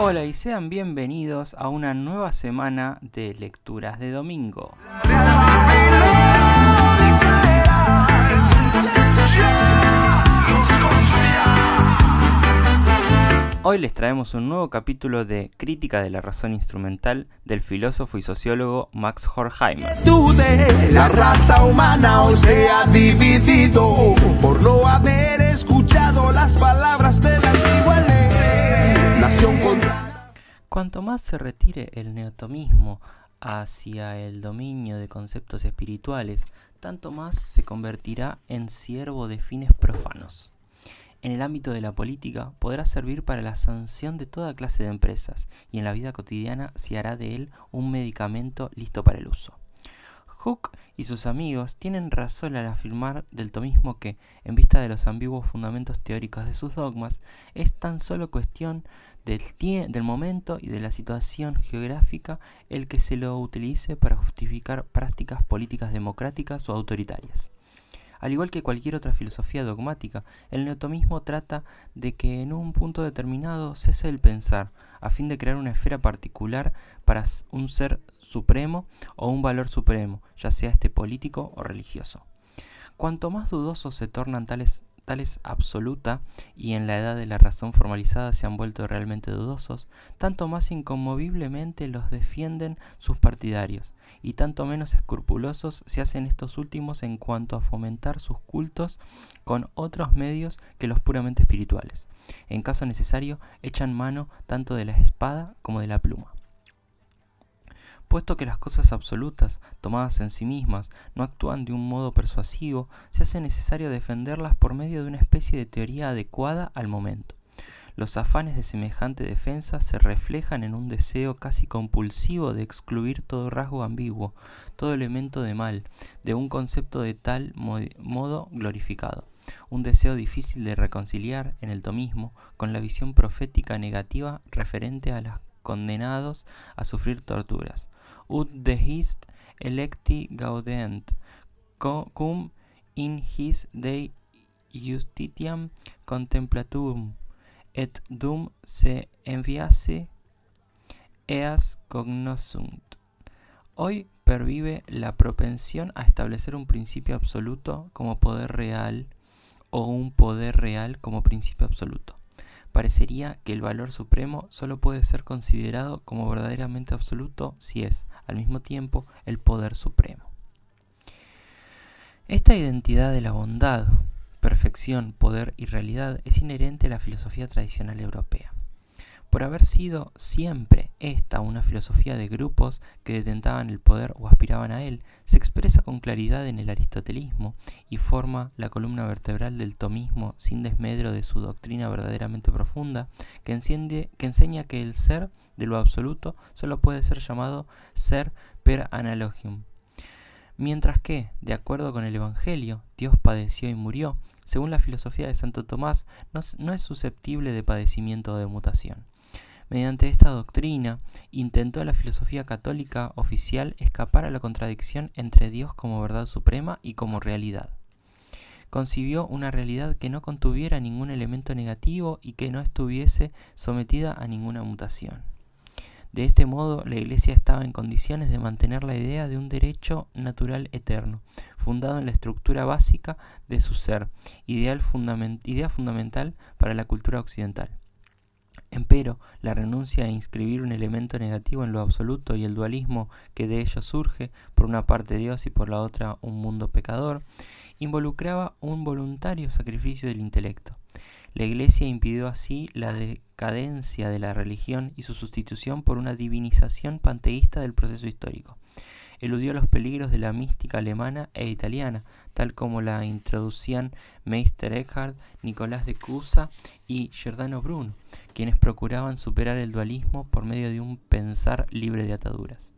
Hola y sean bienvenidos a una nueva semana de lecturas de domingo. Hoy les traemos un nuevo capítulo de Crítica de la razón instrumental del filósofo y sociólogo Max Horkheimer. La raza humana se ha dividido por no haber escuchado las palabras de la antigua ley. Nación contra. Cuanto más se retire el neotomismo hacia el dominio de conceptos espirituales, tanto más se convertirá en siervo de fines profanos en el ámbito de la política podrá servir para la sanción de toda clase de empresas y en la vida cotidiana se hará de él un medicamento listo para el uso. Hook y sus amigos tienen razón al afirmar del tomismo que, en vista de los ambiguos fundamentos teóricos de sus dogmas, es tan solo cuestión del, del momento y de la situación geográfica el que se lo utilice para justificar prácticas políticas democráticas o autoritarias. Al igual que cualquier otra filosofía dogmática, el neotomismo trata de que en un punto determinado cese el pensar, a fin de crear una esfera particular para un ser supremo o un valor supremo, ya sea este político o religioso. Cuanto más dudosos se tornan tales tales absoluta y en la edad de la razón formalizada se han vuelto realmente dudosos, tanto más inconmoviblemente los defienden sus partidarios, y tanto menos escrupulosos se hacen estos últimos en cuanto a fomentar sus cultos con otros medios que los puramente espirituales. En caso necesario, echan mano tanto de la espada como de la pluma. Puesto que las cosas absolutas, tomadas en sí mismas, no actúan de un modo persuasivo, se hace necesario defenderlas por medio de una especie de teoría adecuada al momento. Los afanes de semejante defensa se reflejan en un deseo casi compulsivo de excluir todo rasgo ambiguo, todo elemento de mal, de un concepto de tal modo glorificado, un deseo difícil de reconciliar en el tomismo con la visión profética negativa referente a los condenados a sufrir torturas, ut dehist electi gaudent, cum in his Dei justitiam contemplatum, et dum se enviase eas cognosunt. Hoy pervive la propensión a establecer un principio absoluto como poder real o un poder real como principio absoluto parecería que el valor supremo solo puede ser considerado como verdaderamente absoluto si es, al mismo tiempo, el poder supremo. Esta identidad de la bondad, perfección, poder y realidad es inherente a la filosofía tradicional europea. Por haber sido siempre esta una filosofía de grupos que detentaban el poder o aspiraban a él, se expresa con claridad en el aristotelismo y forma la columna vertebral del tomismo sin desmedro de su doctrina verdaderamente profunda, que, que enseña que el ser de lo absoluto solo puede ser llamado ser per analogium. Mientras que, de acuerdo con el Evangelio, Dios padeció y murió, según la filosofía de Santo Tomás, no, no es susceptible de padecimiento o de mutación. Mediante esta doctrina, intentó la filosofía católica oficial escapar a la contradicción entre Dios como verdad suprema y como realidad. Concibió una realidad que no contuviera ningún elemento negativo y que no estuviese sometida a ninguna mutación. De este modo, la Iglesia estaba en condiciones de mantener la idea de un derecho natural eterno, fundado en la estructura básica de su ser, idea fundamental para la cultura occidental. Empero, la renuncia a inscribir un elemento negativo en lo absoluto y el dualismo que de ello surge, por una parte Dios y por la otra un mundo pecador, involucraba un voluntario sacrificio del intelecto. La Iglesia impidió así la decadencia de la religión y su sustitución por una divinización panteísta del proceso histórico eludió los peligros de la mística alemana e italiana, tal como la introducían Meister Eckhart, Nicolás de Cusa y Giordano Bruno, quienes procuraban superar el dualismo por medio de un pensar libre de ataduras.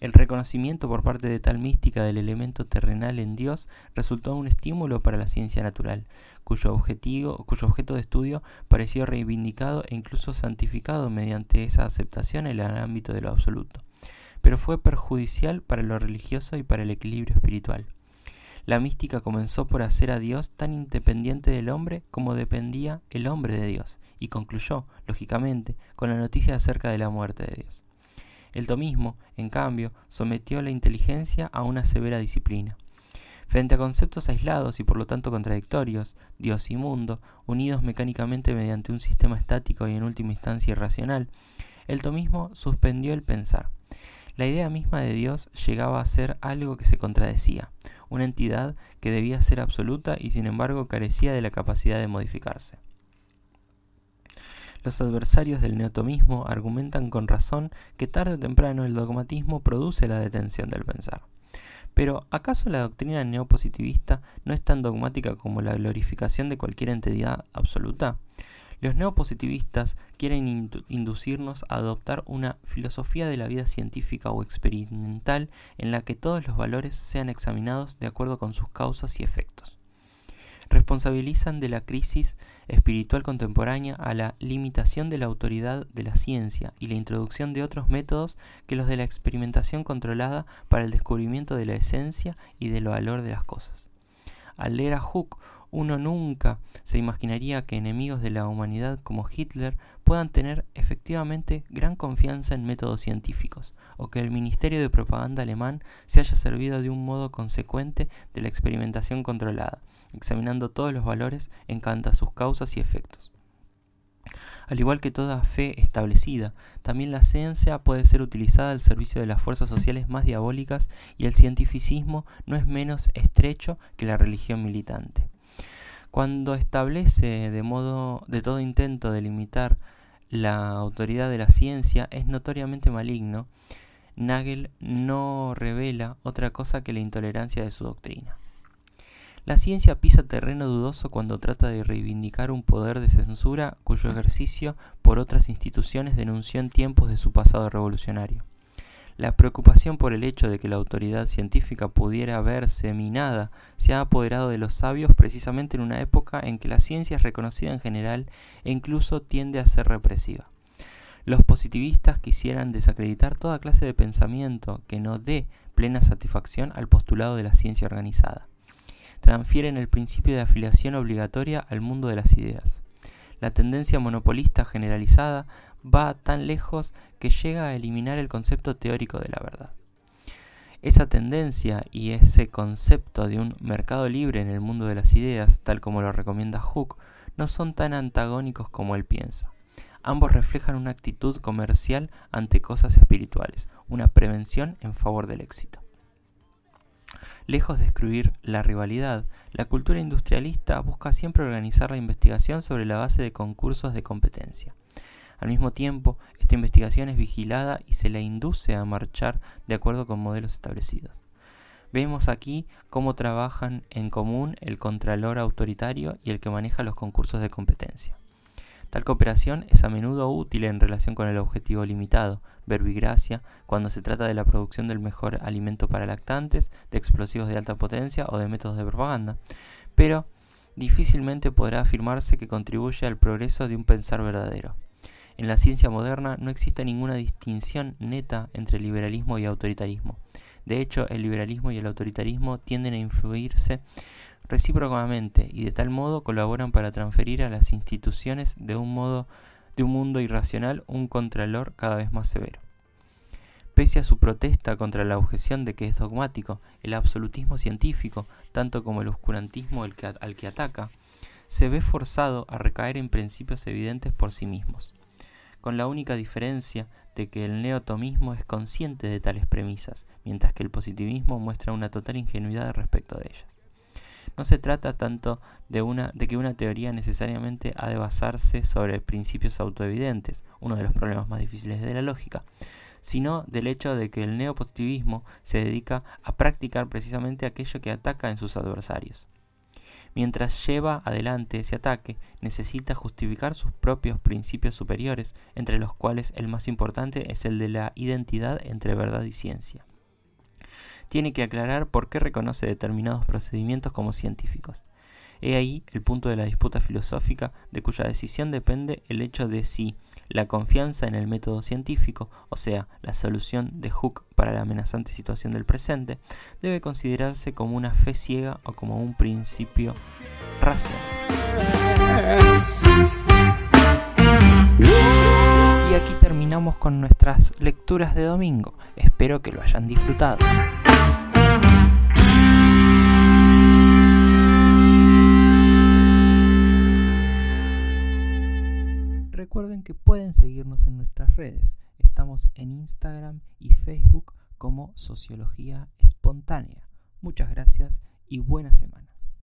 El reconocimiento por parte de tal mística del elemento terrenal en Dios resultó un estímulo para la ciencia natural, cuyo, objetivo, cuyo objeto de estudio pareció reivindicado e incluso santificado mediante esa aceptación en el ámbito de lo absoluto pero fue perjudicial para lo religioso y para el equilibrio espiritual. La mística comenzó por hacer a Dios tan independiente del hombre como dependía el hombre de Dios, y concluyó, lógicamente, con la noticia acerca de la muerte de Dios. El tomismo, en cambio, sometió la inteligencia a una severa disciplina. Frente a conceptos aislados y por lo tanto contradictorios, Dios y mundo, unidos mecánicamente mediante un sistema estático y en última instancia irracional, el tomismo suspendió el pensar. La idea misma de Dios llegaba a ser algo que se contradecía, una entidad que debía ser absoluta y sin embargo carecía de la capacidad de modificarse. Los adversarios del neotomismo argumentan con razón que tarde o temprano el dogmatismo produce la detención del pensar. Pero, ¿acaso la doctrina neopositivista no es tan dogmática como la glorificación de cualquier entidad absoluta? Los neopositivistas quieren inducirnos a adoptar una filosofía de la vida científica o experimental en la que todos los valores sean examinados de acuerdo con sus causas y efectos. Responsabilizan de la crisis espiritual contemporánea a la limitación de la autoridad de la ciencia y la introducción de otros métodos que los de la experimentación controlada para el descubrimiento de la esencia y del valor de las cosas. Al leer a Hooke, uno nunca se imaginaría que enemigos de la humanidad como Hitler puedan tener efectivamente gran confianza en métodos científicos, o que el Ministerio de Propaganda alemán se haya servido de un modo consecuente de la experimentación controlada, examinando todos los valores en cuanto a sus causas y efectos. Al igual que toda fe establecida, también la ciencia puede ser utilizada al servicio de las fuerzas sociales más diabólicas y el cientificismo no es menos estrecho que la religión militante. Cuando establece de modo de todo intento de limitar la autoridad de la ciencia es notoriamente maligno, Nagel no revela otra cosa que la intolerancia de su doctrina. La ciencia pisa terreno dudoso cuando trata de reivindicar un poder de censura cuyo ejercicio por otras instituciones denunció en tiempos de su pasado revolucionario. La preocupación por el hecho de que la autoridad científica pudiera verse minada se ha apoderado de los sabios precisamente en una época en que la ciencia es reconocida en general e incluso tiende a ser represiva. Los positivistas quisieran desacreditar toda clase de pensamiento que no dé plena satisfacción al postulado de la ciencia organizada. Transfieren el principio de afiliación obligatoria al mundo de las ideas. La tendencia monopolista generalizada va tan lejos que llega a eliminar el concepto teórico de la verdad. Esa tendencia y ese concepto de un mercado libre en el mundo de las ideas, tal como lo recomienda Hooke, no son tan antagónicos como él piensa. Ambos reflejan una actitud comercial ante cosas espirituales, una prevención en favor del éxito. Lejos de excluir la rivalidad, la cultura industrialista busca siempre organizar la investigación sobre la base de concursos de competencia. Al mismo tiempo, esta investigación es vigilada y se la induce a marchar de acuerdo con modelos establecidos. Vemos aquí cómo trabajan en común el contralor autoritario y el que maneja los concursos de competencia. Tal cooperación es a menudo útil en relación con el objetivo limitado, verbigracia, cuando se trata de la producción del mejor alimento para lactantes, de explosivos de alta potencia o de métodos de propaganda, pero difícilmente podrá afirmarse que contribuye al progreso de un pensar verdadero. En la ciencia moderna no existe ninguna distinción neta entre liberalismo y autoritarismo. De hecho, el liberalismo y el autoritarismo tienden a influirse recíprocamente y de tal modo colaboran para transferir a las instituciones de un modo de un mundo irracional un contralor cada vez más severo. Pese a su protesta contra la objeción de que es dogmático, el absolutismo científico, tanto como el oscurantismo al que, al que ataca, se ve forzado a recaer en principios evidentes por sí mismos con la única diferencia de que el neotomismo es consciente de tales premisas, mientras que el positivismo muestra una total ingenuidad respecto de ellas. No se trata tanto de, que una teoría necesariamente ha de basarse sobre principios autoevidentes, uno de los problemas más difíciles de la lógica, sino del hecho de que el neopositivismo se dedica a practicar precisamente aquello que ataca en sus adversarios. Mientras lleva adelante ese ataque, necesita justificar sus propios principios superiores, entre los cuales el más importante es el de la identidad entre verdad y ciencia. Tiene que aclarar por qué reconoce determinados procedimientos como científicos. He ahí el punto de la disputa filosófica de cuya decisión depende el hecho de si la confianza en el método científico, o sea, la solución de Hooke para la amenazante situación del presente, debe considerarse como una fe ciega o como un principio racional. Y aquí terminamos con nuestras lecturas de domingo. Espero que lo hayan disfrutado. Que pueden seguirnos en nuestras redes. Estamos en Instagram y Facebook como Sociología Espontánea. Muchas gracias y buena semana.